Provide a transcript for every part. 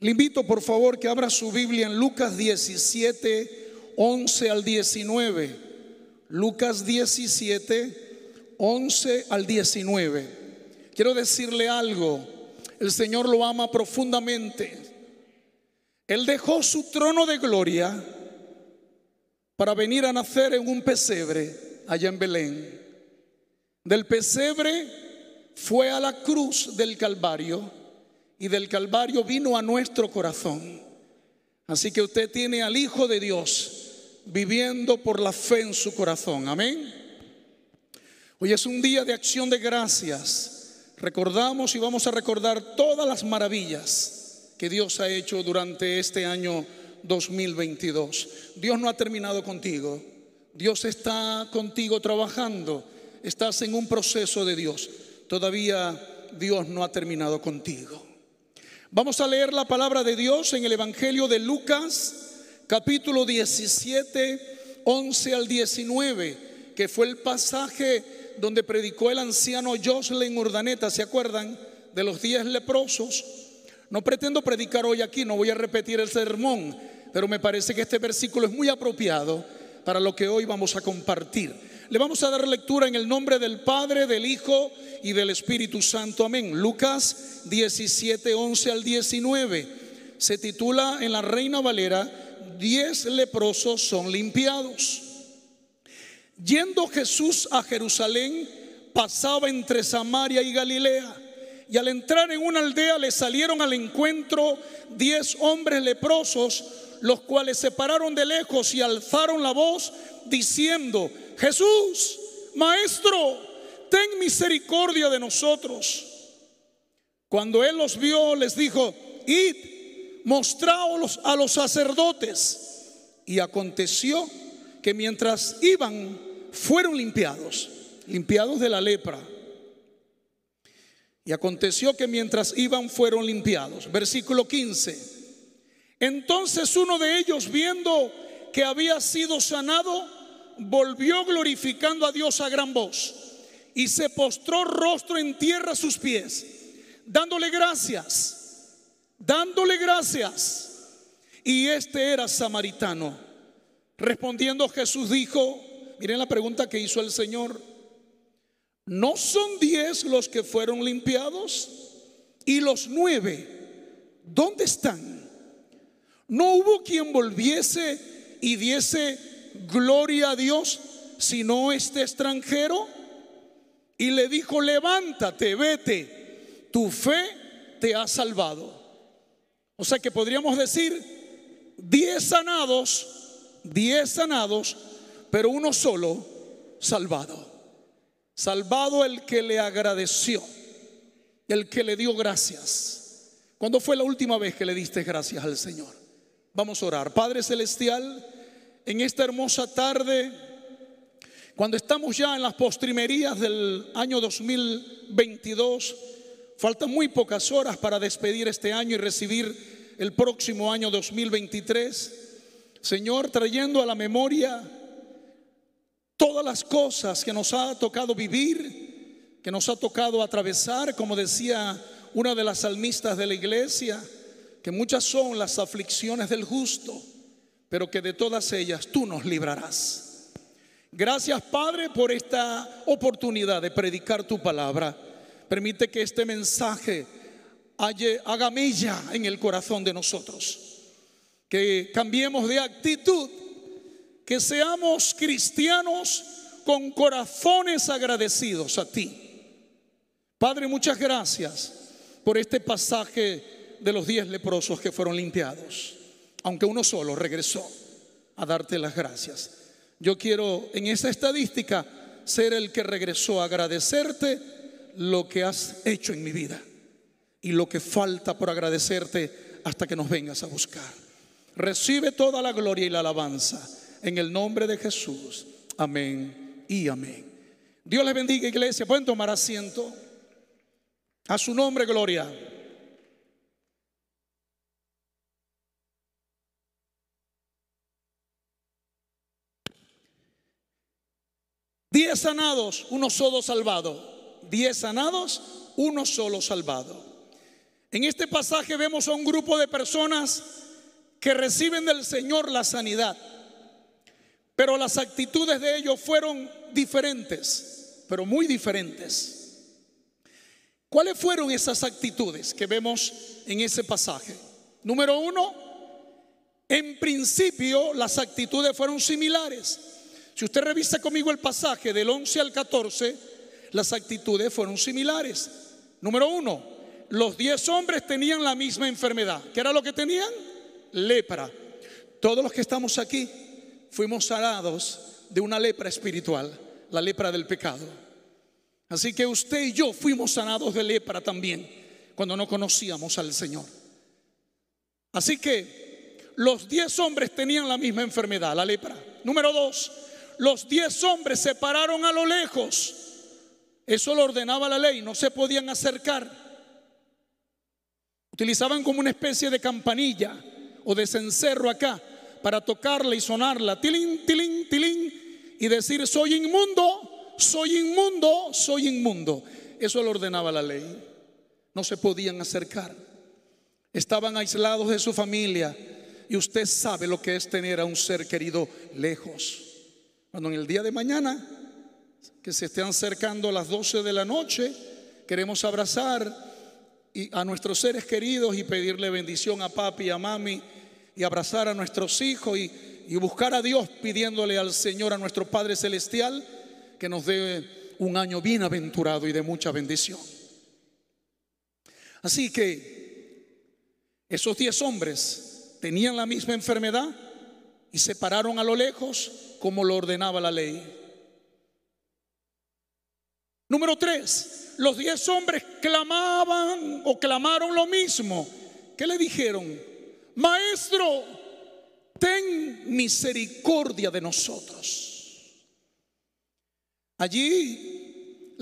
Le invito por favor que abra su Biblia en Lucas 17, 11 al 19. Lucas 17, 11 al 19. Quiero decirle algo, el Señor lo ama profundamente. Él dejó su trono de gloria para venir a nacer en un pesebre allá en Belén. Del pesebre fue a la cruz del Calvario y del Calvario vino a nuestro corazón. Así que usted tiene al Hijo de Dios viviendo por la fe en su corazón. Amén. Hoy es un día de acción de gracias. Recordamos y vamos a recordar todas las maravillas que Dios ha hecho durante este año 2022. Dios no ha terminado contigo. Dios está contigo trabajando. Estás en un proceso de Dios. Todavía Dios no ha terminado contigo. Vamos a leer la palabra de Dios en el Evangelio de Lucas, capítulo 17, 11 al 19, que fue el pasaje donde predicó el anciano Jocelyn Urdaneta, ¿se acuerdan? De los diez leprosos. No pretendo predicar hoy aquí, no voy a repetir el sermón, pero me parece que este versículo es muy apropiado para lo que hoy vamos a compartir. Le vamos a dar lectura en el nombre del Padre, del Hijo y del Espíritu Santo. Amén. Lucas 17, 11 al 19. Se titula en la Reina Valera, diez leprosos son limpiados. Yendo Jesús a Jerusalén, pasaba entre Samaria y Galilea. Y al entrar en una aldea le salieron al encuentro diez hombres leprosos, los cuales se pararon de lejos y alzaron la voz diciendo, Jesús, Maestro, ten misericordia de nosotros. Cuando él los vio, les dijo, id, mostraos a los sacerdotes. Y aconteció que mientras iban, fueron limpiados, limpiados de la lepra. Y aconteció que mientras iban, fueron limpiados. Versículo 15. Entonces uno de ellos, viendo que había sido sanado, volvió glorificando a Dios a gran voz y se postró rostro en tierra a sus pies, dándole gracias, dándole gracias. Y este era samaritano. Respondiendo Jesús dijo, miren la pregunta que hizo el Señor, ¿no son diez los que fueron limpiados? Y los nueve, ¿dónde están? No hubo quien volviese y diese gloria a Dios, sino este extranjero. Y le dijo, levántate, vete, tu fe te ha salvado. O sea que podríamos decir, diez sanados, diez sanados, pero uno solo salvado. Salvado el que le agradeció, el que le dio gracias. ¿Cuándo fue la última vez que le diste gracias al Señor? Vamos a orar. Padre Celestial, en esta hermosa tarde, cuando estamos ya en las postrimerías del año 2022, faltan muy pocas horas para despedir este año y recibir el próximo año 2023. Señor, trayendo a la memoria todas las cosas que nos ha tocado vivir, que nos ha tocado atravesar, como decía una de las salmistas de la iglesia, que muchas son las aflicciones del justo pero que de todas ellas tú nos librarás. Gracias Padre por esta oportunidad de predicar tu palabra. Permite que este mensaje haga mella en el corazón de nosotros. Que cambiemos de actitud, que seamos cristianos con corazones agradecidos a ti. Padre, muchas gracias por este pasaje de los diez leprosos que fueron limpiados aunque uno solo regresó a darte las gracias. Yo quiero en esa estadística ser el que regresó a agradecerte lo que has hecho en mi vida y lo que falta por agradecerte hasta que nos vengas a buscar. Recibe toda la gloria y la alabanza en el nombre de Jesús. Amén y amén. Dios les bendiga, iglesia. Pueden tomar asiento. A su nombre, gloria. Diez sanados, uno solo salvado. Diez sanados, uno solo salvado. En este pasaje vemos a un grupo de personas que reciben del Señor la sanidad, pero las actitudes de ellos fueron diferentes, pero muy diferentes. ¿Cuáles fueron esas actitudes que vemos en ese pasaje? Número uno, en principio las actitudes fueron similares. Si usted revisa conmigo el pasaje del 11 al 14, las actitudes fueron similares. Número uno, los diez hombres tenían la misma enfermedad. ¿Qué era lo que tenían? Lepra. Todos los que estamos aquí fuimos sanados de una lepra espiritual, la lepra del pecado. Así que usted y yo fuimos sanados de lepra también cuando no conocíamos al Señor. Así que los diez hombres tenían la misma enfermedad, la lepra. Número dos, los diez hombres se pararon a lo lejos. Eso lo ordenaba la ley, no se podían acercar. Utilizaban como una especie de campanilla o de cencerro acá para tocarla y sonarla, tilín, tilín, tilín, y decir, soy inmundo, soy inmundo, soy inmundo. Eso lo ordenaba la ley. No se podían acercar. Estaban aislados de su familia y usted sabe lo que es tener a un ser querido lejos. Cuando en el día de mañana, que se estén acercando las 12 de la noche, queremos abrazar a nuestros seres queridos y pedirle bendición a papi y a mami y abrazar a nuestros hijos y, y buscar a Dios pidiéndole al Señor, a nuestro Padre Celestial, que nos dé un año bienaventurado y de mucha bendición. Así que esos diez hombres tenían la misma enfermedad y se pararon a lo lejos como lo ordenaba la ley. Número tres, los diez hombres clamaban o clamaron lo mismo. ¿Qué le dijeron? Maestro, ten misericordia de nosotros. Allí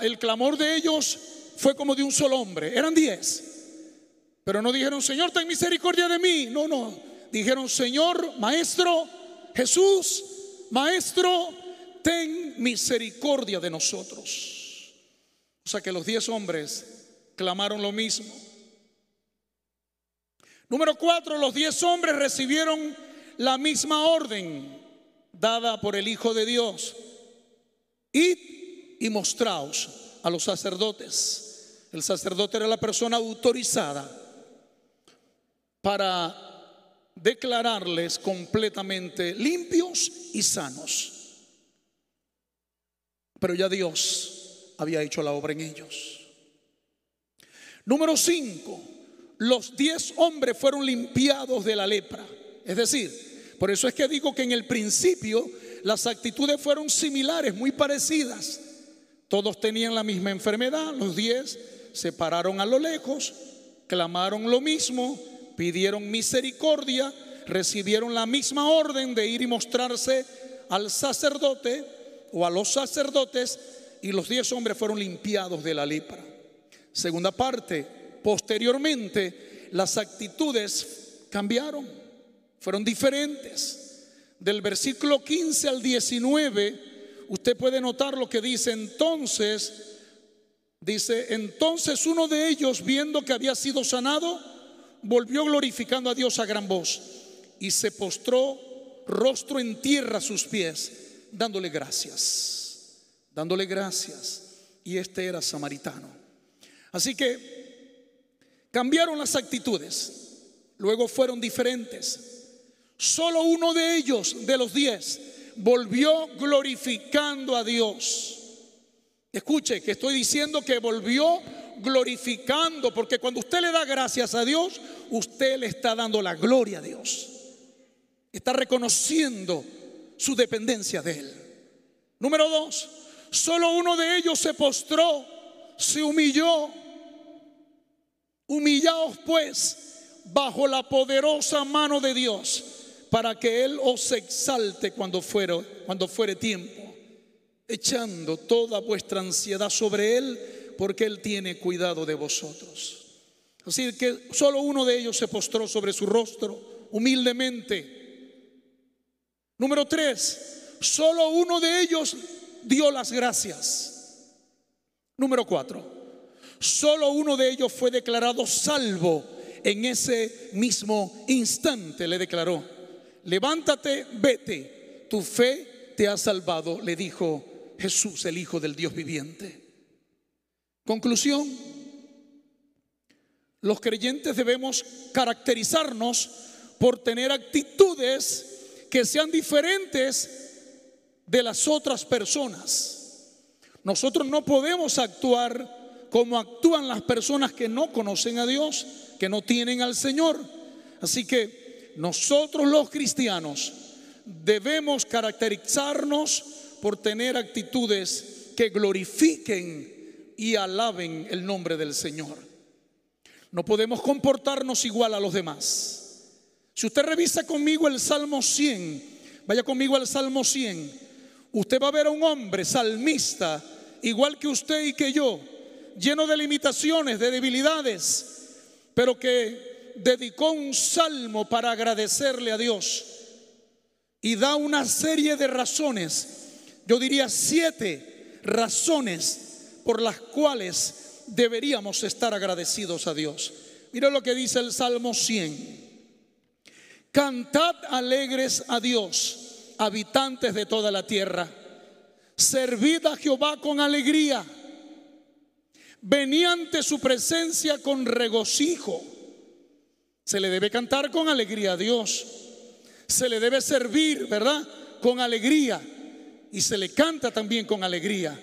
el clamor de ellos fue como de un solo hombre, eran diez. Pero no dijeron, Señor, ten misericordia de mí. No, no. Dijeron, Señor, Maestro, Jesús, Maestro, ten misericordia de nosotros. O sea que los diez hombres clamaron lo mismo. Número cuatro, los diez hombres recibieron la misma orden dada por el Hijo de Dios. Id y mostraos a los sacerdotes. El sacerdote era la persona autorizada para declararles completamente limpios y sanos. Pero ya Dios había hecho la obra en ellos. Número 5. Los diez hombres fueron limpiados de la lepra. Es decir, por eso es que digo que en el principio las actitudes fueron similares, muy parecidas. Todos tenían la misma enfermedad, los diez se pararon a lo lejos, clamaron lo mismo, pidieron misericordia, recibieron la misma orden de ir y mostrarse al sacerdote o a los sacerdotes y los diez hombres fueron limpiados de la lepra. Segunda parte, posteriormente las actitudes cambiaron, fueron diferentes. Del versículo 15 al 19, usted puede notar lo que dice entonces, dice, entonces uno de ellos viendo que había sido sanado, volvió glorificando a Dios a gran voz y se postró rostro en tierra a sus pies dándole gracias, dándole gracias. Y este era samaritano. Así que cambiaron las actitudes, luego fueron diferentes. Solo uno de ellos, de los diez, volvió glorificando a Dios. Escuche que estoy diciendo que volvió glorificando, porque cuando usted le da gracias a Dios, usted le está dando la gloria a Dios. Está reconociendo su dependencia de Él. Número dos, solo uno de ellos se postró, se humilló. Humillaos pues bajo la poderosa mano de Dios para que Él os exalte cuando fuere, cuando fuere tiempo, echando toda vuestra ansiedad sobre Él, porque Él tiene cuidado de vosotros. Así que solo uno de ellos se postró sobre su rostro humildemente Número tres, solo uno de ellos dio las gracias. Número cuatro, Solo uno de ellos fue declarado salvo en ese mismo instante. Le declaró, levántate, vete, tu fe te ha salvado, le dijo Jesús, el Hijo del Dios viviente. Conclusión, los creyentes debemos caracterizarnos por tener actitudes que sean diferentes de las otras personas. Nosotros no podemos actuar como actúan las personas que no conocen a Dios, que no tienen al Señor. Así que nosotros los cristianos debemos caracterizarnos por tener actitudes que glorifiquen y alaben el nombre del Señor. No podemos comportarnos igual a los demás. Si usted revisa conmigo el Salmo 100, vaya conmigo al Salmo 100, usted va a ver a un hombre salmista, igual que usted y que yo, lleno de limitaciones, de debilidades, pero que dedicó un salmo para agradecerle a Dios. Y da una serie de razones, yo diría siete razones por las cuales deberíamos estar agradecidos a Dios. Mira lo que dice el Salmo 100. Cantad alegres a Dios, habitantes de toda la tierra. Servid a Jehová con alegría venía ante su presencia con regocijo. Se le debe cantar con alegría a Dios. Se le debe servir, ¿verdad? Con alegría. Y se le canta también con alegría.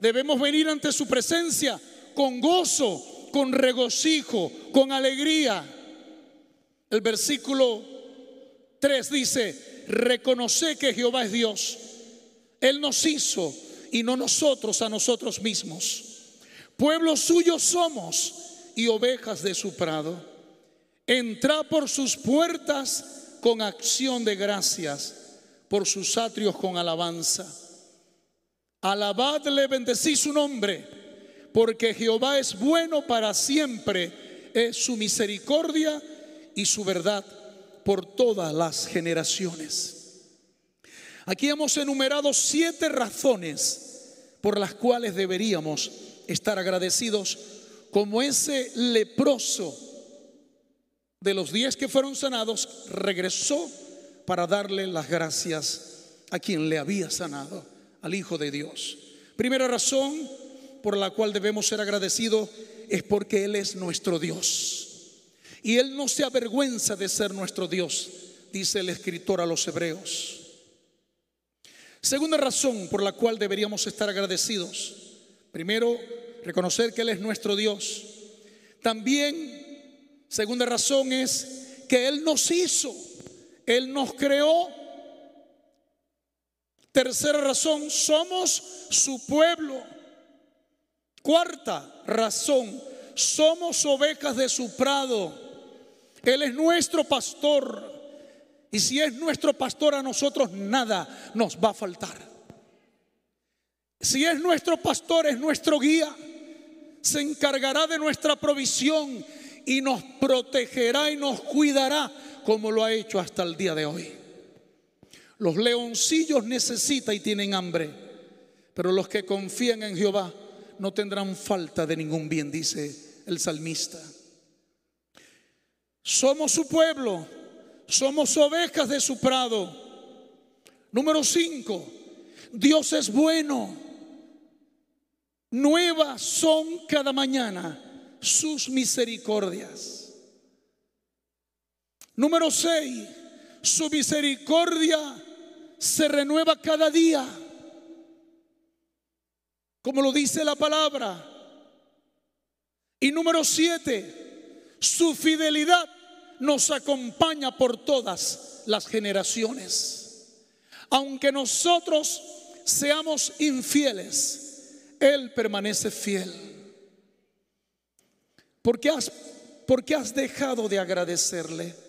Debemos venir ante su presencia con gozo, con regocijo, con alegría. El versículo 3 dice, reconoce que Jehová es Dios. Él nos hizo y no nosotros a nosotros mismos. Pueblo suyo somos y ovejas de su prado. Entra por sus puertas con acción de gracias, por sus atrios con alabanza. Alabadle, bendecí su nombre, porque Jehová es bueno para siempre, es su misericordia y su verdad por todas las generaciones. Aquí hemos enumerado siete razones por las cuales deberíamos estar agradecidos como ese leproso de los diez que fueron sanados regresó para darle las gracias a quien le había sanado, al Hijo de Dios. Primera razón por la cual debemos ser agradecidos es porque Él es nuestro Dios. Y Él no se avergüenza de ser nuestro Dios, dice el escritor a los hebreos. Segunda razón por la cual deberíamos estar agradecidos. Primero, reconocer que Él es nuestro Dios. También, segunda razón es que Él nos hizo, Él nos creó. Tercera razón, somos su pueblo. Cuarta razón, somos ovejas de su prado. Él es nuestro pastor. Y si es nuestro pastor, a nosotros nada nos va a faltar. Si es nuestro pastor, es nuestro guía se encargará de nuestra provisión y nos protegerá y nos cuidará como lo ha hecho hasta el día de hoy. Los leoncillos necesitan y tienen hambre, pero los que confían en Jehová no tendrán falta de ningún bien, dice el salmista. Somos su pueblo, somos ovejas de su prado. Número cinco, Dios es bueno. Nuevas son cada mañana sus misericordias. Número 6. Su misericordia se renueva cada día. Como lo dice la palabra. Y número 7. Su fidelidad nos acompaña por todas las generaciones. Aunque nosotros seamos infieles, él permanece fiel. ¿Por qué has, has dejado de agradecerle?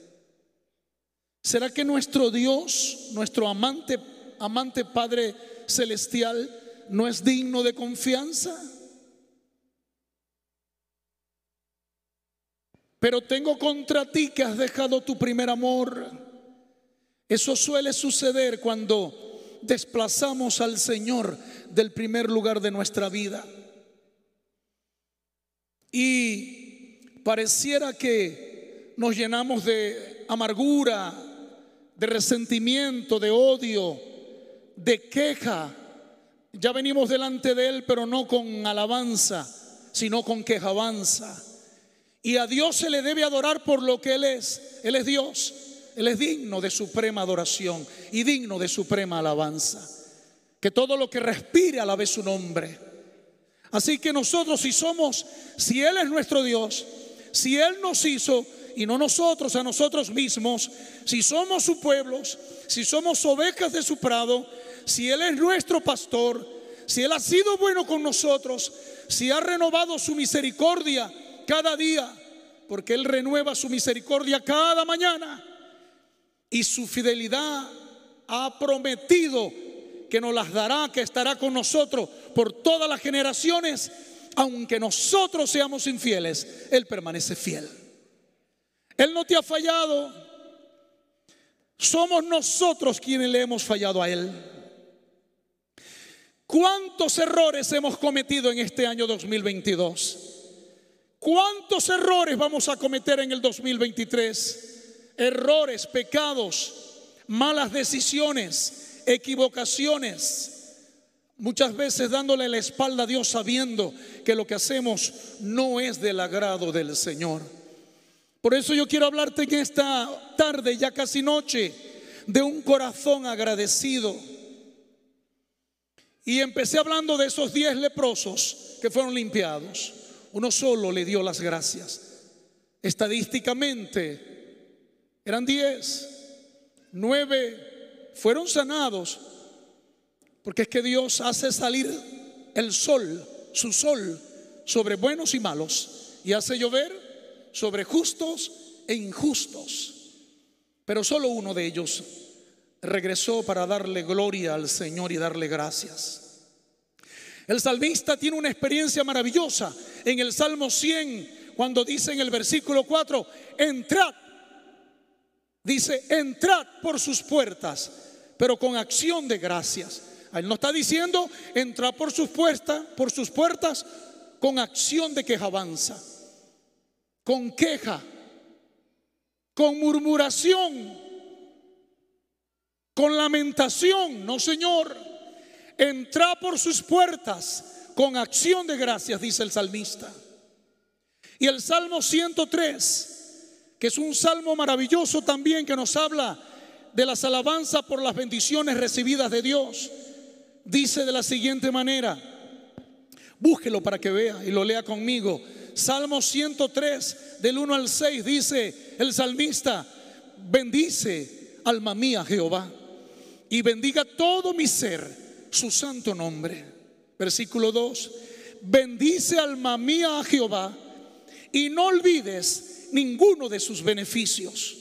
¿Será que nuestro Dios, nuestro amante, amante Padre Celestial, no es digno de confianza? Pero tengo contra ti que has dejado tu primer amor. Eso suele suceder cuando desplazamos al Señor del primer lugar de nuestra vida. y pareciera que nos llenamos de amargura, de resentimiento, de odio, de queja. Ya venimos delante de Él, pero no con alabanza, sino con quejabanza. Y a Dios se le debe adorar por lo que Él es. Él es Dios. Él es digno de suprema adoración y digno de suprema alabanza. Que todo lo que respire alabe su nombre. Así que nosotros si somos, si Él es nuestro Dios, si Él nos hizo y no nosotros a nosotros mismos, si somos su pueblo, si somos ovejas de su prado, si Él es nuestro pastor, si Él ha sido bueno con nosotros, si ha renovado su misericordia cada día, porque Él renueva su misericordia cada mañana y su fidelidad ha prometido que nos las dará, que estará con nosotros por todas las generaciones, aunque nosotros seamos infieles, Él permanece fiel. Él no te ha fallado, somos nosotros quienes le hemos fallado a Él. ¿Cuántos errores hemos cometido en este año 2022? ¿Cuántos errores vamos a cometer en el 2023? Errores, pecados, malas decisiones, equivocaciones. Muchas veces dándole la espalda a Dios sabiendo que lo que hacemos no es del agrado del Señor. Por eso yo quiero hablarte en esta tarde, ya casi noche, de un corazón agradecido. Y empecé hablando de esos diez leprosos que fueron limpiados. Uno solo le dio las gracias. Estadísticamente eran diez. Nueve fueron sanados. Porque es que Dios hace salir el sol, su sol, sobre buenos y malos. Y hace llover sobre justos e injustos. Pero solo uno de ellos regresó para darle gloria al Señor y darle gracias. El salmista tiene una experiencia maravillosa en el Salmo 100, cuando dice en el versículo 4, entrad, dice, entrad por sus puertas, pero con acción de gracias. Él no está diciendo, entrad por sus puertas, por sus puertas con acción de quejabanza con queja, con murmuración, con lamentación. No, Señor, entra por sus puertas con acción de gracias, dice el salmista. Y el Salmo 103, que es un salmo maravilloso también que nos habla de las alabanzas por las bendiciones recibidas de Dios, dice de la siguiente manera, búsquelo para que vea y lo lea conmigo. Salmo 103, del 1 al 6, dice el salmista, bendice alma mía Jehová y bendiga todo mi ser su santo nombre. Versículo 2, bendice alma mía a Jehová y no olvides ninguno de sus beneficios.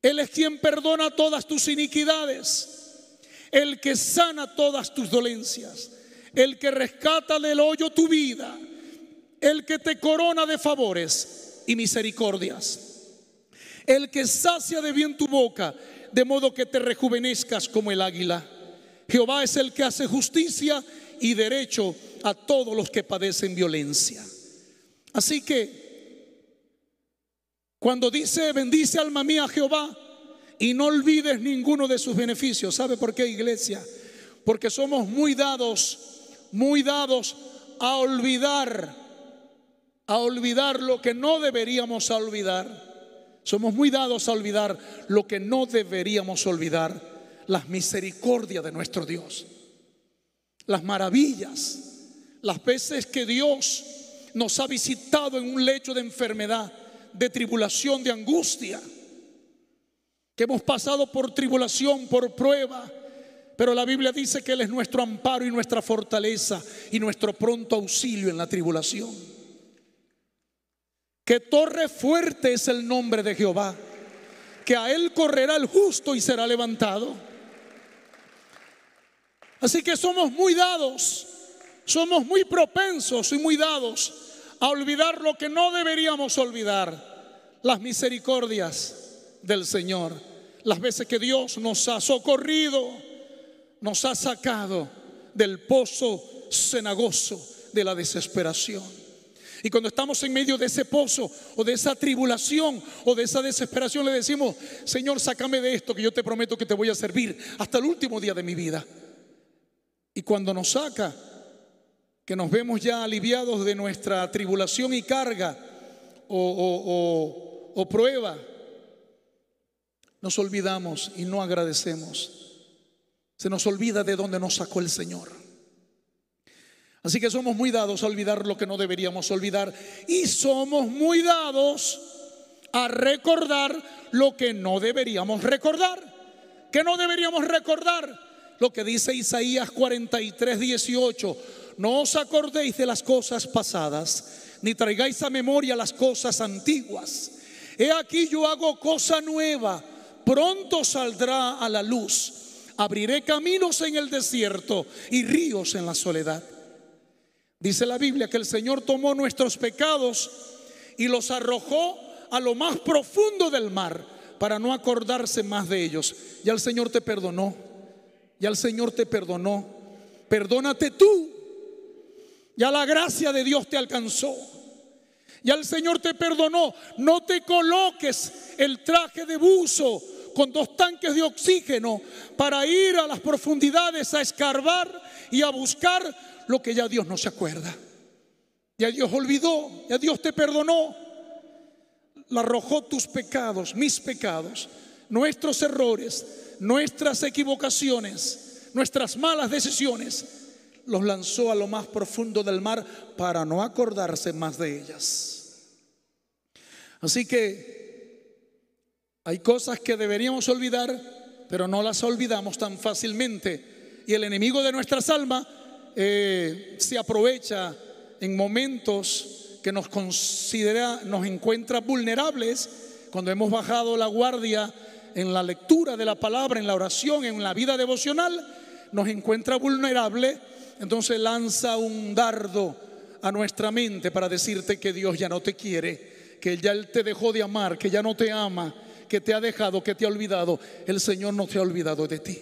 Él es quien perdona todas tus iniquidades, el que sana todas tus dolencias, el que rescata del hoyo tu vida el que te corona de favores y misericordias, el que sacia de bien tu boca, de modo que te rejuvenezcas como el águila. Jehová es el que hace justicia y derecho a todos los que padecen violencia. Así que cuando dice bendice alma mía Jehová y no olvides ninguno de sus beneficios, ¿sabe por qué iglesia? Porque somos muy dados, muy dados a olvidar a olvidar lo que no deberíamos olvidar. Somos muy dados a olvidar lo que no deberíamos olvidar, las misericordias de nuestro Dios, las maravillas, las veces que Dios nos ha visitado en un lecho de enfermedad, de tribulación, de angustia, que hemos pasado por tribulación, por prueba, pero la Biblia dice que Él es nuestro amparo y nuestra fortaleza y nuestro pronto auxilio en la tribulación. Que torre fuerte es el nombre de Jehová, que a él correrá el justo y será levantado. Así que somos muy dados, somos muy propensos y muy dados a olvidar lo que no deberíamos olvidar, las misericordias del Señor, las veces que Dios nos ha socorrido, nos ha sacado del pozo cenagoso de la desesperación. Y cuando estamos en medio de ese pozo o de esa tribulación o de esa desesperación, le decimos, Señor, sácame de esto que yo te prometo que te voy a servir hasta el último día de mi vida. Y cuando nos saca, que nos vemos ya aliviados de nuestra tribulación y carga o, o prueba, nos olvidamos y no agradecemos. Se nos olvida de dónde nos sacó el Señor. Así que somos muy dados a olvidar lo que no deberíamos olvidar y somos muy dados a recordar lo que no deberíamos recordar. ¿Qué no deberíamos recordar? Lo que dice Isaías 43, 18. No os acordéis de las cosas pasadas, ni traigáis a memoria las cosas antiguas. He aquí yo hago cosa nueva, pronto saldrá a la luz. Abriré caminos en el desierto y ríos en la soledad. Dice la Biblia que el Señor tomó nuestros pecados y los arrojó a lo más profundo del mar para no acordarse más de ellos. Ya el Señor te perdonó. Ya el Señor te perdonó. Perdónate tú. Ya la gracia de Dios te alcanzó. Ya el Señor te perdonó. No te coloques el traje de buzo con dos tanques de oxígeno para ir a las profundidades a escarbar y a buscar lo que ya Dios no se acuerda. Ya Dios olvidó, ya Dios te perdonó. La arrojó tus pecados, mis pecados, nuestros errores, nuestras equivocaciones, nuestras malas decisiones. Los lanzó a lo más profundo del mar para no acordarse más de ellas. Así que hay cosas que deberíamos olvidar, pero no las olvidamos tan fácilmente. Y el enemigo de nuestras almas eh, se aprovecha en momentos que nos considera, nos encuentra vulnerables, cuando hemos bajado la guardia en la lectura de la palabra, en la oración, en la vida devocional, nos encuentra vulnerable, entonces lanza un dardo a nuestra mente para decirte que Dios ya no te quiere, que ya Él te dejó de amar, que ya no te ama, que te ha dejado, que te ha olvidado. El Señor no te ha olvidado de ti.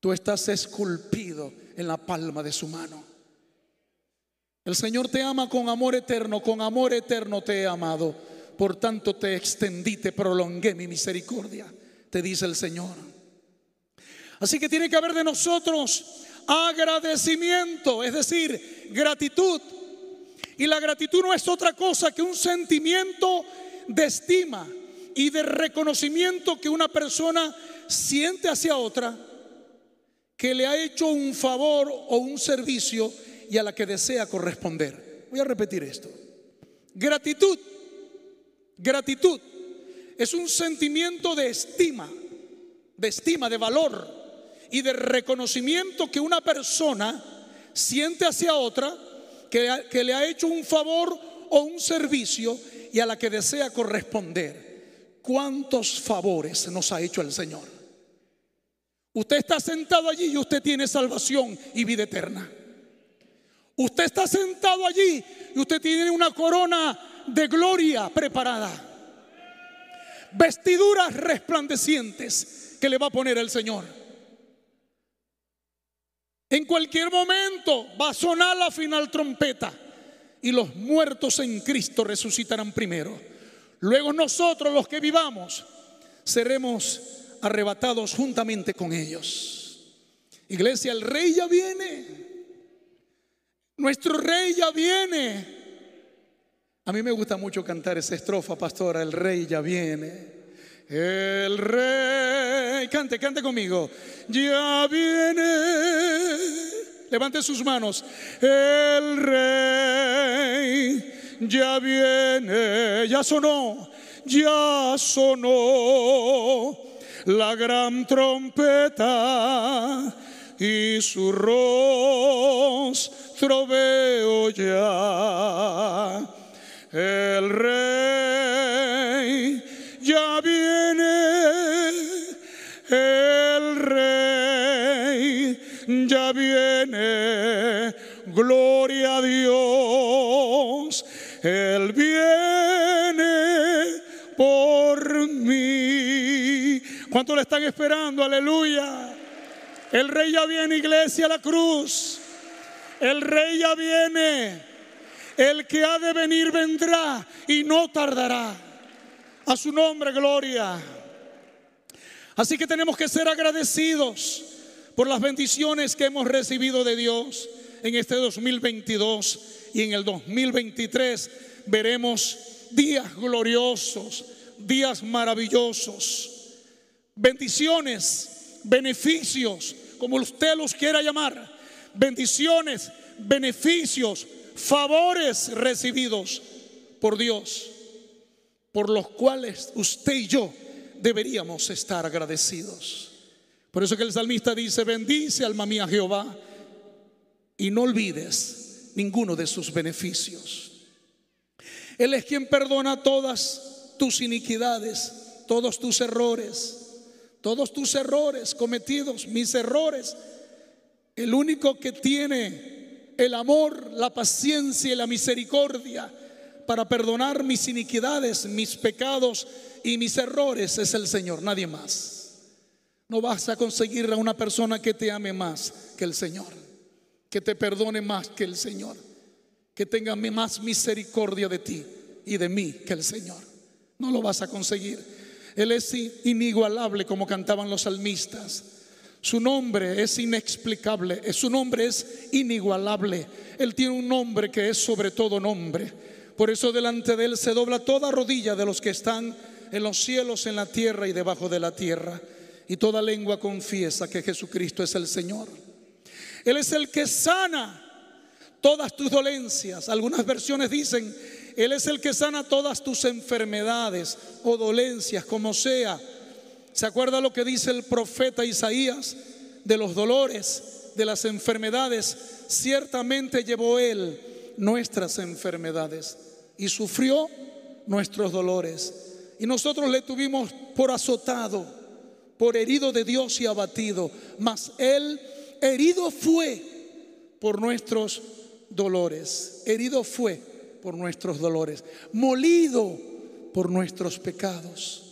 Tú estás esculpido en la palma de su mano. El Señor te ama con amor eterno, con amor eterno te he amado. Por tanto te extendí, te prolongué mi misericordia, te dice el Señor. Así que tiene que haber de nosotros agradecimiento, es decir, gratitud. Y la gratitud no es otra cosa que un sentimiento de estima y de reconocimiento que una persona siente hacia otra que le ha hecho un favor o un servicio y a la que desea corresponder. Voy a repetir esto. Gratitud, gratitud es un sentimiento de estima, de estima, de valor y de reconocimiento que una persona siente hacia otra que, que le ha hecho un favor o un servicio y a la que desea corresponder. ¿Cuántos favores nos ha hecho el Señor? Usted está sentado allí y usted tiene salvación y vida eterna. Usted está sentado allí y usted tiene una corona de gloria preparada. Vestiduras resplandecientes que le va a poner el Señor. En cualquier momento va a sonar la final trompeta y los muertos en Cristo resucitarán primero. Luego nosotros los que vivamos seremos arrebatados juntamente con ellos. Iglesia, el rey ya viene. Nuestro rey ya viene. A mí me gusta mucho cantar esa estrofa, pastora, el rey ya viene. El rey, cante, cante conmigo. Ya viene. Levante sus manos. El rey ya viene. Ya sonó. Ya sonó la gran trompeta y su rostro veo ya. El rey ya viene, el rey ya viene, gloria a Dios, él viene por mí. ¿Cuántos le están esperando? Aleluya. El rey ya viene, iglesia, la cruz. El rey ya viene. El que ha de venir vendrá y no tardará. A su nombre, gloria. Así que tenemos que ser agradecidos por las bendiciones que hemos recibido de Dios en este 2022 y en el 2023 veremos días gloriosos, días maravillosos, bendiciones, beneficios, como usted los quiera llamar, bendiciones, beneficios, favores recibidos por Dios, por los cuales usted y yo deberíamos estar agradecidos. Por eso que el salmista dice, bendice alma mía Jehová y no olvides ninguno de sus beneficios. Él es quien perdona todas tus iniquidades, todos tus errores, todos tus errores cometidos, mis errores. El único que tiene el amor, la paciencia y la misericordia para perdonar mis iniquidades, mis pecados y mis errores es el Señor, nadie más. No vas a conseguir a una persona que te ame más que el Señor, que te perdone más que el Señor, que tenga más misericordia de ti y de mí que el Señor. No lo vas a conseguir. Él es inigualable como cantaban los salmistas. Su nombre es inexplicable, su nombre es inigualable. Él tiene un nombre que es sobre todo nombre. Por eso delante de Él se dobla toda rodilla de los que están en los cielos, en la tierra y debajo de la tierra y toda lengua confiesa que Jesucristo es el Señor. Él es el que sana todas tus dolencias. Algunas versiones dicen, Él es el que sana todas tus enfermedades o dolencias, como sea. ¿Se acuerda lo que dice el profeta Isaías de los dolores, de las enfermedades? Ciertamente llevó Él nuestras enfermedades y sufrió nuestros dolores. Y nosotros le tuvimos por azotado por herido de Dios y abatido, mas Él herido fue por nuestros dolores, herido fue por nuestros dolores, molido por nuestros pecados.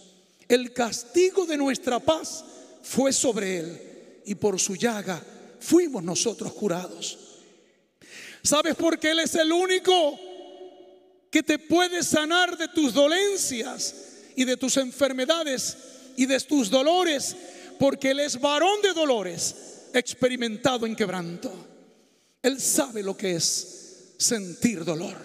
El castigo de nuestra paz fue sobre Él y por su llaga fuimos nosotros curados. ¿Sabes por qué Él es el único que te puede sanar de tus dolencias y de tus enfermedades? y de tus dolores, porque Él es varón de dolores, experimentado en quebranto. Él sabe lo que es sentir dolor.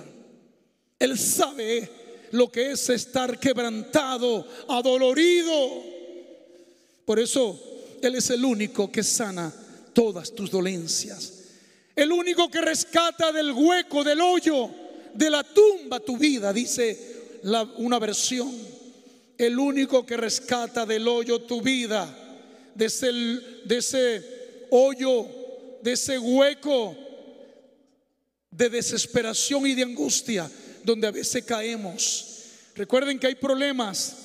Él sabe lo que es estar quebrantado, adolorido. Por eso Él es el único que sana todas tus dolencias. El único que rescata del hueco, del hoyo, de la tumba tu vida, dice la, una versión el único que rescata del hoyo tu vida, de ese, de ese hoyo, de ese hueco de desesperación y de angustia donde a veces caemos. Recuerden que hay problemas,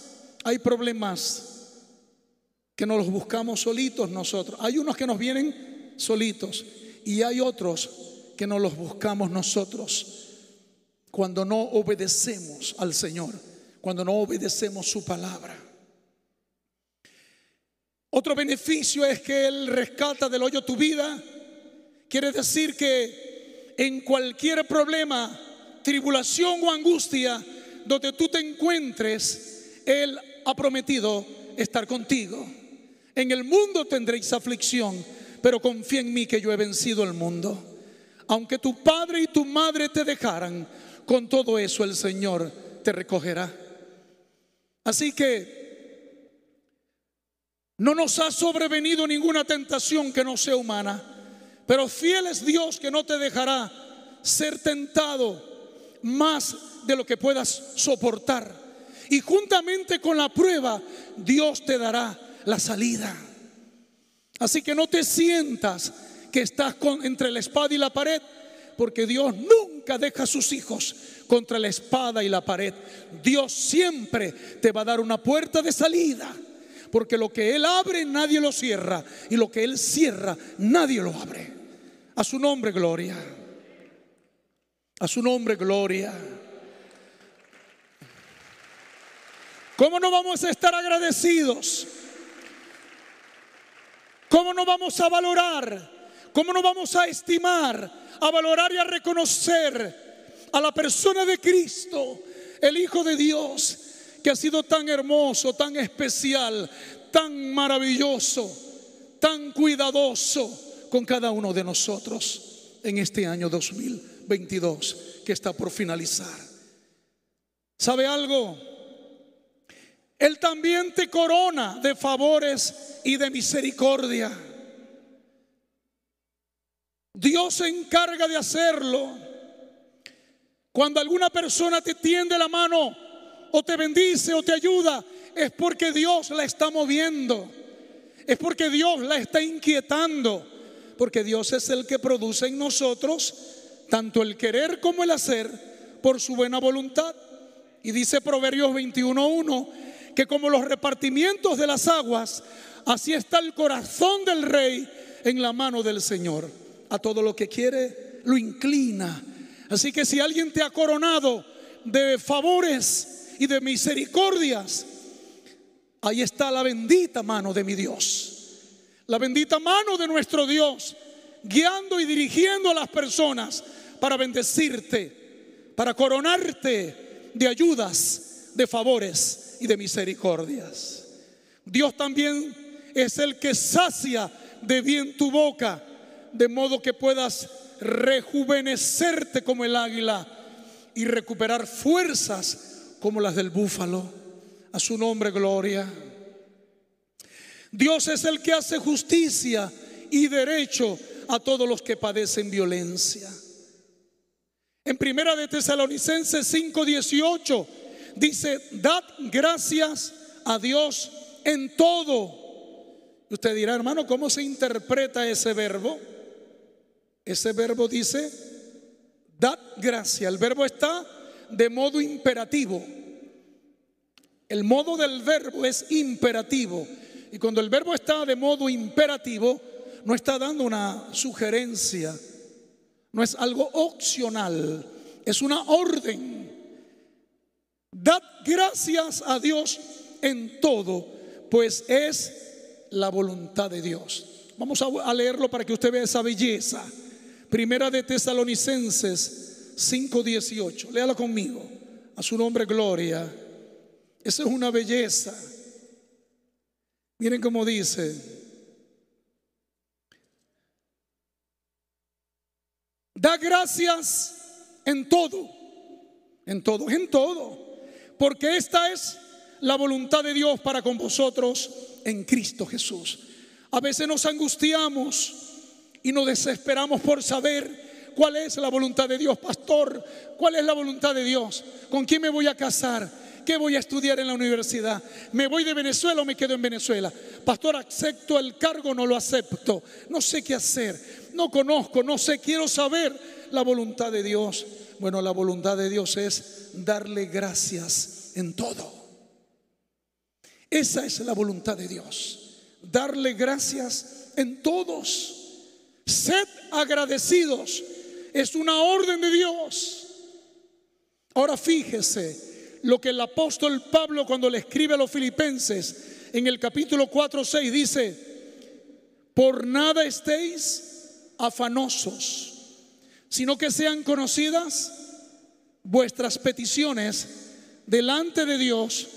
hay problemas que nos los buscamos solitos nosotros. Hay unos que nos vienen solitos y hay otros que nos los buscamos nosotros cuando no obedecemos al Señor cuando no obedecemos su palabra. Otro beneficio es que Él rescata del hoyo tu vida. Quiere decir que en cualquier problema, tribulación o angustia donde tú te encuentres, Él ha prometido estar contigo. En el mundo tendréis aflicción, pero confía en mí que yo he vencido el mundo. Aunque tu padre y tu madre te dejaran, con todo eso el Señor te recogerá. Así que no nos ha sobrevenido ninguna tentación que no sea humana, pero fiel es Dios que no te dejará ser tentado más de lo que puedas soportar. Y juntamente con la prueba, Dios te dará la salida. Así que no te sientas que estás entre la espada y la pared, porque Dios nunca deja a sus hijos contra la espada y la pared. Dios siempre te va a dar una puerta de salida. Porque lo que Él abre nadie lo cierra. Y lo que Él cierra nadie lo abre. A su nombre gloria. A su nombre gloria. ¿Cómo no vamos a estar agradecidos? ¿Cómo no vamos a valorar? ¿Cómo no vamos a estimar, a valorar y a reconocer a la persona de Cristo, el Hijo de Dios, que ha sido tan hermoso, tan especial, tan maravilloso, tan cuidadoso con cada uno de nosotros en este año 2022 que está por finalizar. ¿Sabe algo? Él también te corona de favores y de misericordia. Dios se encarga de hacerlo. Cuando alguna persona te tiende la mano o te bendice o te ayuda, es porque Dios la está moviendo. Es porque Dios la está inquietando. Porque Dios es el que produce en nosotros tanto el querer como el hacer por su buena voluntad. Y dice Proverbios 21.1 que como los repartimientos de las aguas, así está el corazón del rey en la mano del Señor. A todo lo que quiere lo inclina. Así que si alguien te ha coronado de favores y de misericordias, ahí está la bendita mano de mi Dios. La bendita mano de nuestro Dios, guiando y dirigiendo a las personas para bendecirte, para coronarte de ayudas, de favores y de misericordias. Dios también es el que sacia de bien tu boca, de modo que puedas rejuvenecerte como el águila y recuperar fuerzas como las del búfalo. A su nombre, gloria. Dios es el que hace justicia y derecho a todos los que padecen violencia. En primera de Tesalonicenses 5:18 dice, dad gracias a Dios en todo. Usted dirá, hermano, ¿cómo se interpreta ese verbo? Ese verbo dice, dad gracias. El verbo está de modo imperativo. El modo del verbo es imperativo. Y cuando el verbo está de modo imperativo, no está dando una sugerencia, no es algo opcional, es una orden. Dad gracias a Dios en todo, pues es la voluntad de Dios. Vamos a leerlo para que usted vea esa belleza. Primera de Tesalonicenses 5:18. Léala conmigo. A su nombre gloria. Esa es una belleza. Miren cómo dice. Da gracias en todo. En todo, en todo porque esta es la voluntad de Dios para con vosotros en Cristo Jesús. A veces nos angustiamos y nos desesperamos por saber cuál es la voluntad de Dios. Pastor, ¿cuál es la voluntad de Dios? ¿Con quién me voy a casar? ¿Qué voy a estudiar en la universidad? ¿Me voy de Venezuela o me quedo en Venezuela? Pastor, ¿acepto el cargo o no lo acepto? No sé qué hacer. No conozco, no sé, quiero saber la voluntad de Dios. Bueno, la voluntad de Dios es darle gracias en todo. Esa es la voluntad de Dios. Darle gracias en todos. Sed agradecidos. Es una orden de Dios. Ahora fíjese lo que el apóstol Pablo cuando le escribe a los filipenses en el capítulo 4, 6 dice, por nada estéis afanosos sino que sean conocidas vuestras peticiones delante de Dios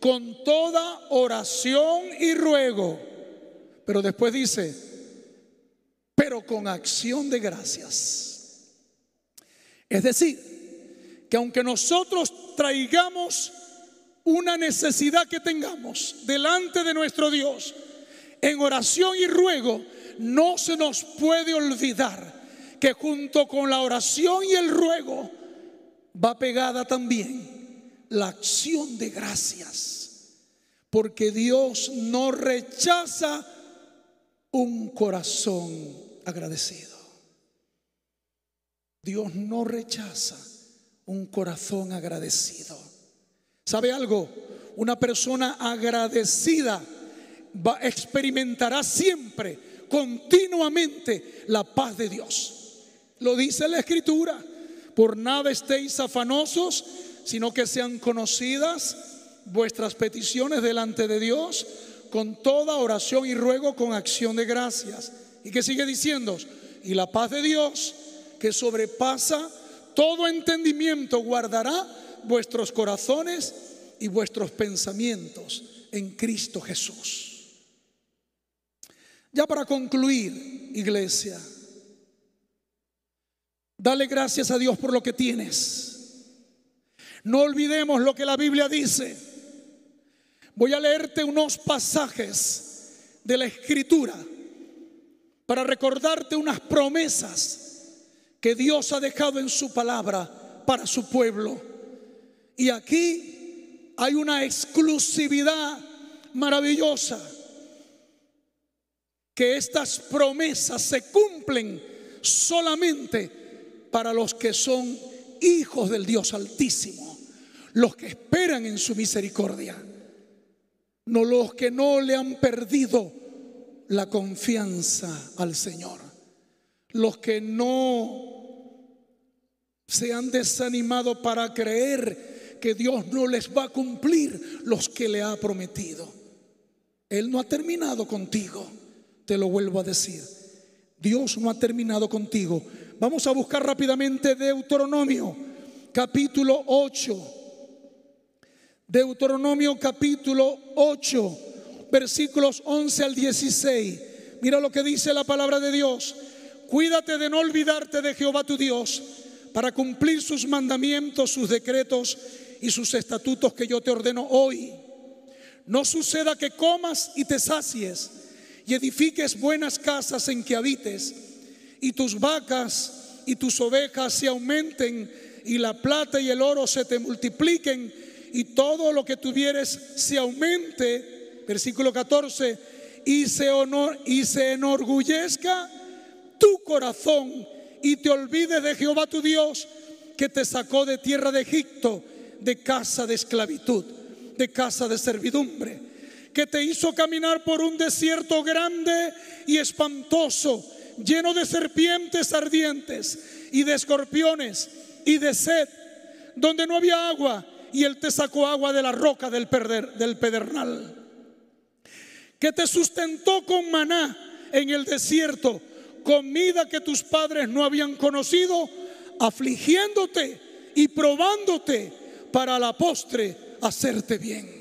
con toda oración y ruego. Pero después dice, pero con acción de gracias. Es decir, que aunque nosotros traigamos una necesidad que tengamos delante de nuestro Dios, en oración y ruego, no se nos puede olvidar que junto con la oración y el ruego va pegada también la acción de gracias. Porque Dios no rechaza un corazón agradecido. Dios no rechaza un corazón agradecido. ¿Sabe algo? Una persona agradecida va, experimentará siempre, continuamente, la paz de Dios. Lo dice la escritura. Por nada estéis afanosos, sino que sean conocidas vuestras peticiones delante de Dios con toda oración y ruego con acción de gracias. ¿Y que sigue diciendo? Y la paz de Dios, que sobrepasa todo entendimiento guardará vuestros corazones y vuestros pensamientos en Cristo Jesús. Ya para concluir, iglesia, dale gracias a Dios por lo que tienes. No olvidemos lo que la Biblia dice. Voy a leerte unos pasajes de la Escritura para recordarte unas promesas que Dios ha dejado en su palabra para su pueblo. Y aquí hay una exclusividad maravillosa, que estas promesas se cumplen solamente para los que son hijos del Dios Altísimo, los que esperan en su misericordia, no los que no le han perdido la confianza al Señor. Los que no se han desanimado para creer que Dios no les va a cumplir los que le ha prometido. Él no ha terminado contigo, te lo vuelvo a decir. Dios no ha terminado contigo. Vamos a buscar rápidamente Deuteronomio, capítulo 8. Deuteronomio capítulo 8 versículos 11 al 16. Mira lo que dice la palabra de Dios. Cuídate de no olvidarte de Jehová tu Dios para cumplir sus mandamientos, sus decretos y sus estatutos que yo te ordeno hoy. No suceda que comas y te sacies y edifiques buenas casas en que habites y tus vacas y tus ovejas se aumenten y la plata y el oro se te multipliquen y todo lo que tuvieres se aumente versículo 14, y se, honor, y se enorgullezca tu corazón y te olvides de Jehová tu Dios que te sacó de tierra de Egipto, de casa de esclavitud, de casa de servidumbre, que te hizo caminar por un desierto grande y espantoso, lleno de serpientes ardientes y de escorpiones y de sed, donde no había agua, y él te sacó agua de la roca del, del pedernal que te sustentó con maná en el desierto, comida que tus padres no habían conocido, afligiéndote y probándote para la postre hacerte bien.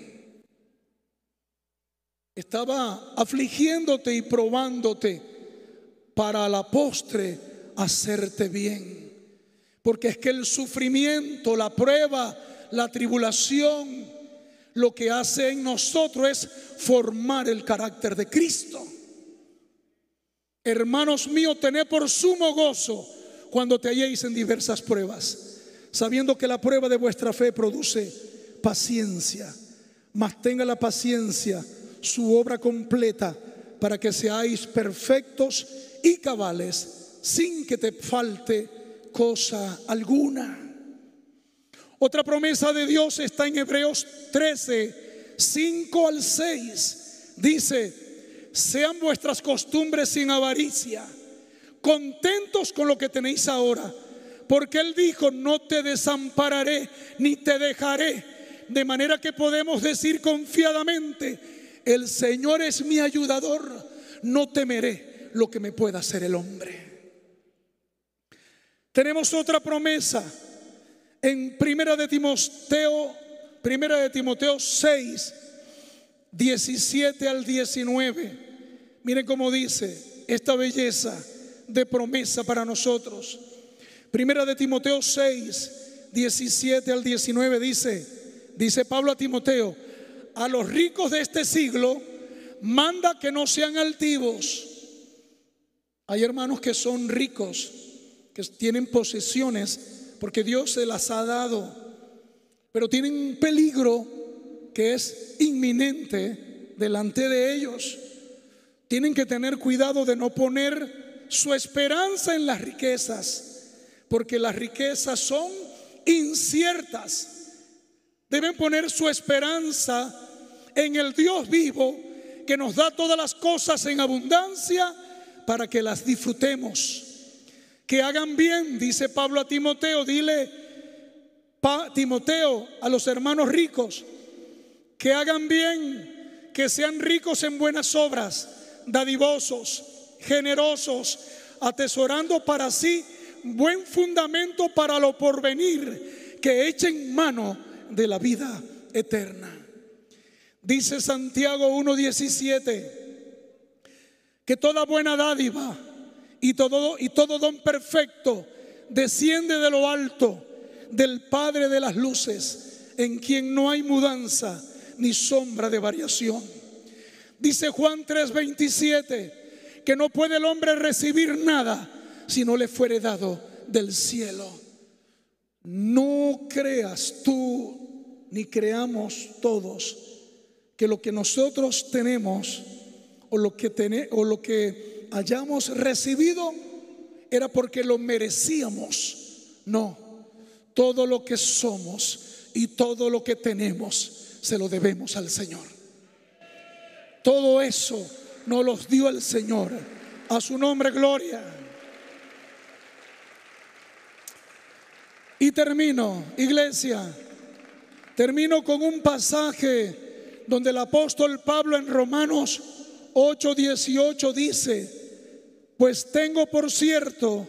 Estaba afligiéndote y probándote para la postre hacerte bien. Porque es que el sufrimiento, la prueba, la tribulación, lo que hace en nosotros es formar el carácter de Cristo. Hermanos míos, tened por sumo gozo cuando te halléis en diversas pruebas, sabiendo que la prueba de vuestra fe produce paciencia, mas tenga la paciencia su obra completa para que seáis perfectos y cabales sin que te falte cosa alguna. Otra promesa de Dios está en Hebreos 13, 5 al 6. Dice, sean vuestras costumbres sin avaricia, contentos con lo que tenéis ahora, porque Él dijo, no te desampararé ni te dejaré. De manera que podemos decir confiadamente, el Señor es mi ayudador, no temeré lo que me pueda hacer el hombre. Tenemos otra promesa en Primera de Timoteo, Primera de Timoteo 6, 17 al 19. Miren cómo dice esta belleza de promesa para nosotros. Primera de Timoteo 6, 17 al 19 dice, dice Pablo a Timoteo, a los ricos de este siglo manda que no sean altivos. Hay hermanos que son ricos, que tienen posesiones porque Dios se las ha dado, pero tienen un peligro que es inminente delante de ellos. Tienen que tener cuidado de no poner su esperanza en las riquezas, porque las riquezas son inciertas. Deben poner su esperanza en el Dios vivo que nos da todas las cosas en abundancia para que las disfrutemos que hagan bien, dice Pablo a Timoteo, dile Timoteo a los hermanos ricos, que hagan bien, que sean ricos en buenas obras, dadivosos, generosos, atesorando para sí buen fundamento para lo porvenir, que echen mano de la vida eterna. Dice Santiago 1.17, que toda buena dádiva y todo, y todo don perfecto desciende de lo alto, del Padre de las luces, en quien no hay mudanza ni sombra de variación. Dice Juan 3:27 que no puede el hombre recibir nada si no le fuere dado del cielo. No creas tú ni creamos todos que lo que nosotros tenemos o lo que, o lo que hayamos recibido era porque lo merecíamos. No, todo lo que somos y todo lo que tenemos se lo debemos al Señor. Todo eso nos los dio el Señor. A su nombre, gloria. Y termino, iglesia, termino con un pasaje donde el apóstol Pablo en Romanos 8:18 dice, pues tengo por cierto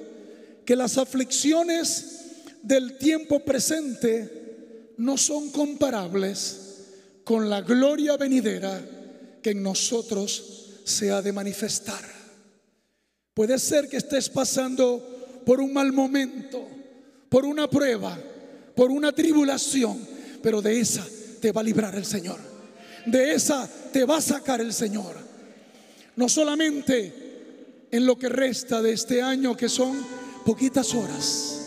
que las aflicciones del tiempo presente no son comparables con la gloria venidera que en nosotros se ha de manifestar. Puede ser que estés pasando por un mal momento, por una prueba, por una tribulación, pero de esa te va a librar el Señor. De esa te va a sacar el Señor. No solamente en lo que resta de este año, que son poquitas horas,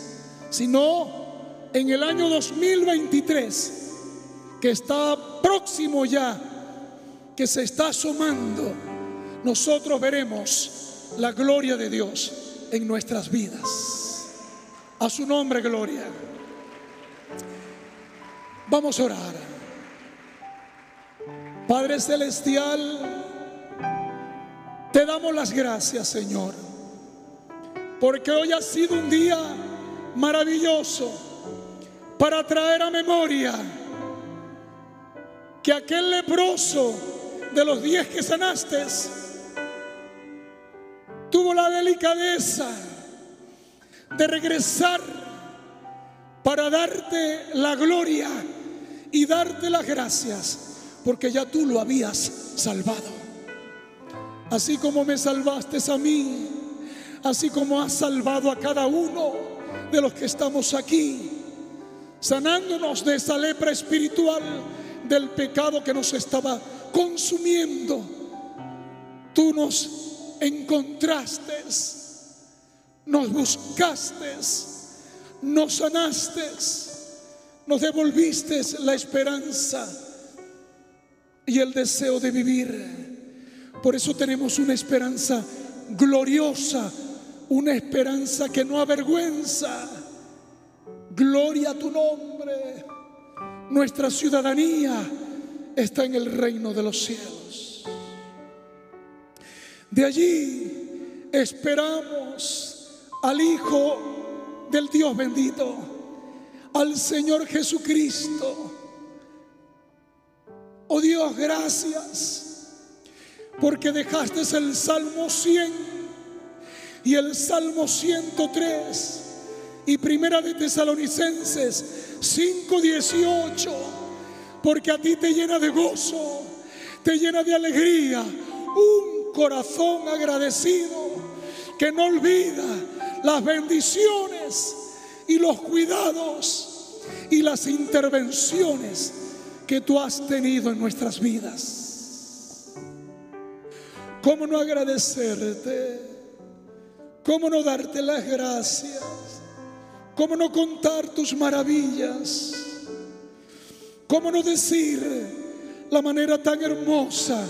sino en el año 2023, que está próximo ya, que se está asomando, nosotros veremos la gloria de Dios en nuestras vidas. A su nombre, gloria. Vamos a orar. Padre Celestial, te damos las gracias, Señor, porque hoy ha sido un día maravilloso para traer a memoria que aquel leproso de los diez que sanaste tuvo la delicadeza de regresar para darte la gloria y darte las gracias, porque ya tú lo habías salvado. Así como me salvaste a mí, así como has salvado a cada uno de los que estamos aquí, sanándonos de esa lepra espiritual del pecado que nos estaba consumiendo. Tú nos encontraste, nos buscaste, nos sanaste, nos devolviste la esperanza y el deseo de vivir. Por eso tenemos una esperanza gloriosa, una esperanza que no avergüenza. Gloria a tu nombre. Nuestra ciudadanía está en el reino de los cielos. De allí esperamos al Hijo del Dios bendito, al Señor Jesucristo. Oh Dios, gracias porque dejaste el Salmo 100 y el Salmo 103 y Primera de Tesalonicenses 5:18, porque a ti te llena de gozo, te llena de alegría, un corazón agradecido que no olvida las bendiciones y los cuidados y las intervenciones que tú has tenido en nuestras vidas. ¿Cómo no agradecerte? ¿Cómo no darte las gracias? ¿Cómo no contar tus maravillas? ¿Cómo no decir la manera tan hermosa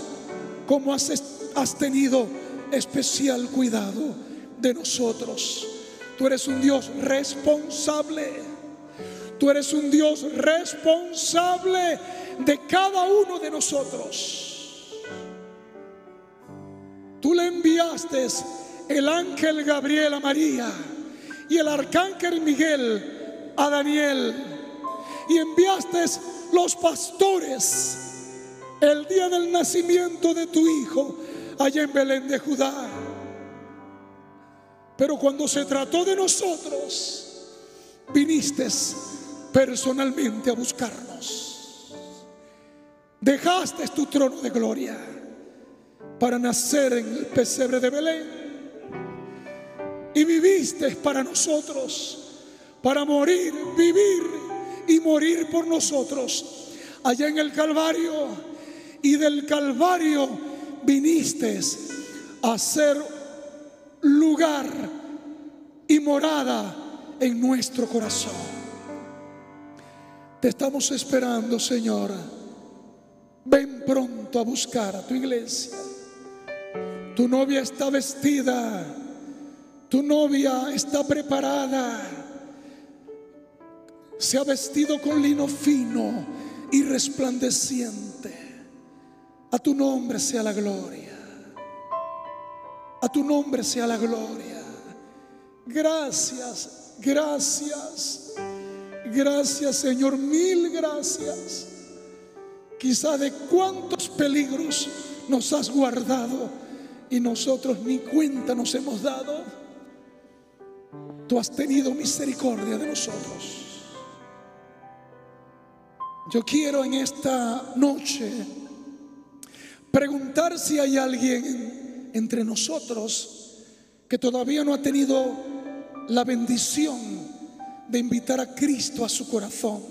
como has, has tenido especial cuidado de nosotros? Tú eres un Dios responsable. Tú eres un Dios responsable de cada uno de nosotros. Tú le enviaste el ángel Gabriel a María y el arcángel Miguel a Daniel. Y enviaste los pastores el día del nacimiento de tu hijo allá en Belén de Judá. Pero cuando se trató de nosotros, viniste personalmente a buscarnos. Dejaste tu trono de gloria para nacer en el pesebre de Belén. Y viviste para nosotros, para morir, vivir y morir por nosotros allá en el Calvario. Y del Calvario viniste a ser lugar y morada en nuestro corazón. Te estamos esperando, Señora. Ven pronto a buscar a tu iglesia. Tu novia está vestida. Tu novia está preparada. Se ha vestido con lino fino y resplandeciente. A tu nombre sea la gloria. A tu nombre sea la gloria. Gracias, gracias, gracias Señor, mil gracias. Quizá de cuántos peligros nos has guardado y nosotros ni cuenta nos hemos dado. Tú has tenido misericordia de nosotros. Yo quiero en esta noche preguntar si hay alguien entre nosotros que todavía no ha tenido la bendición de invitar a Cristo a su corazón.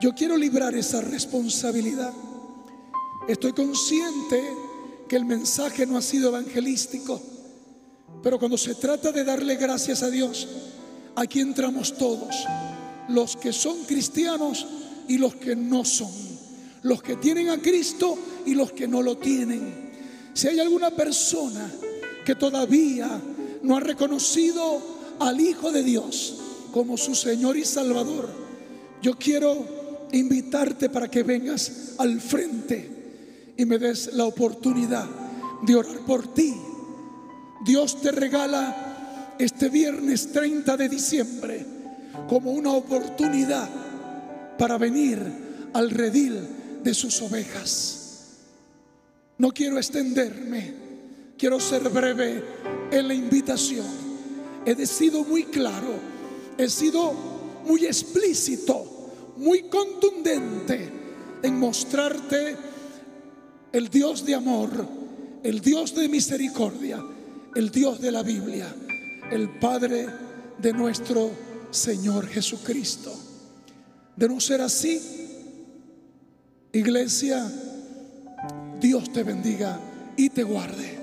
Yo quiero librar esa responsabilidad. Estoy consciente que el mensaje no ha sido evangelístico, pero cuando se trata de darle gracias a Dios, aquí entramos todos, los que son cristianos y los que no son, los que tienen a Cristo y los que no lo tienen. Si hay alguna persona que todavía no ha reconocido al Hijo de Dios como su Señor y Salvador, yo quiero invitarte para que vengas al frente y me des la oportunidad de orar por ti. Dios te regala este viernes 30 de diciembre como una oportunidad para venir al redil de sus ovejas. No quiero extenderme, quiero ser breve en la invitación. He sido muy claro, he sido muy explícito, muy contundente en mostrarte el Dios de amor, el Dios de misericordia, el Dios de la Biblia, el Padre de nuestro Señor Jesucristo. De no ser así, iglesia, Dios te bendiga y te guarde.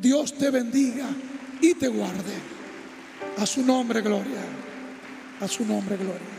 Dios te bendiga y te guarde. A su nombre, gloria. A su nombre, gloria.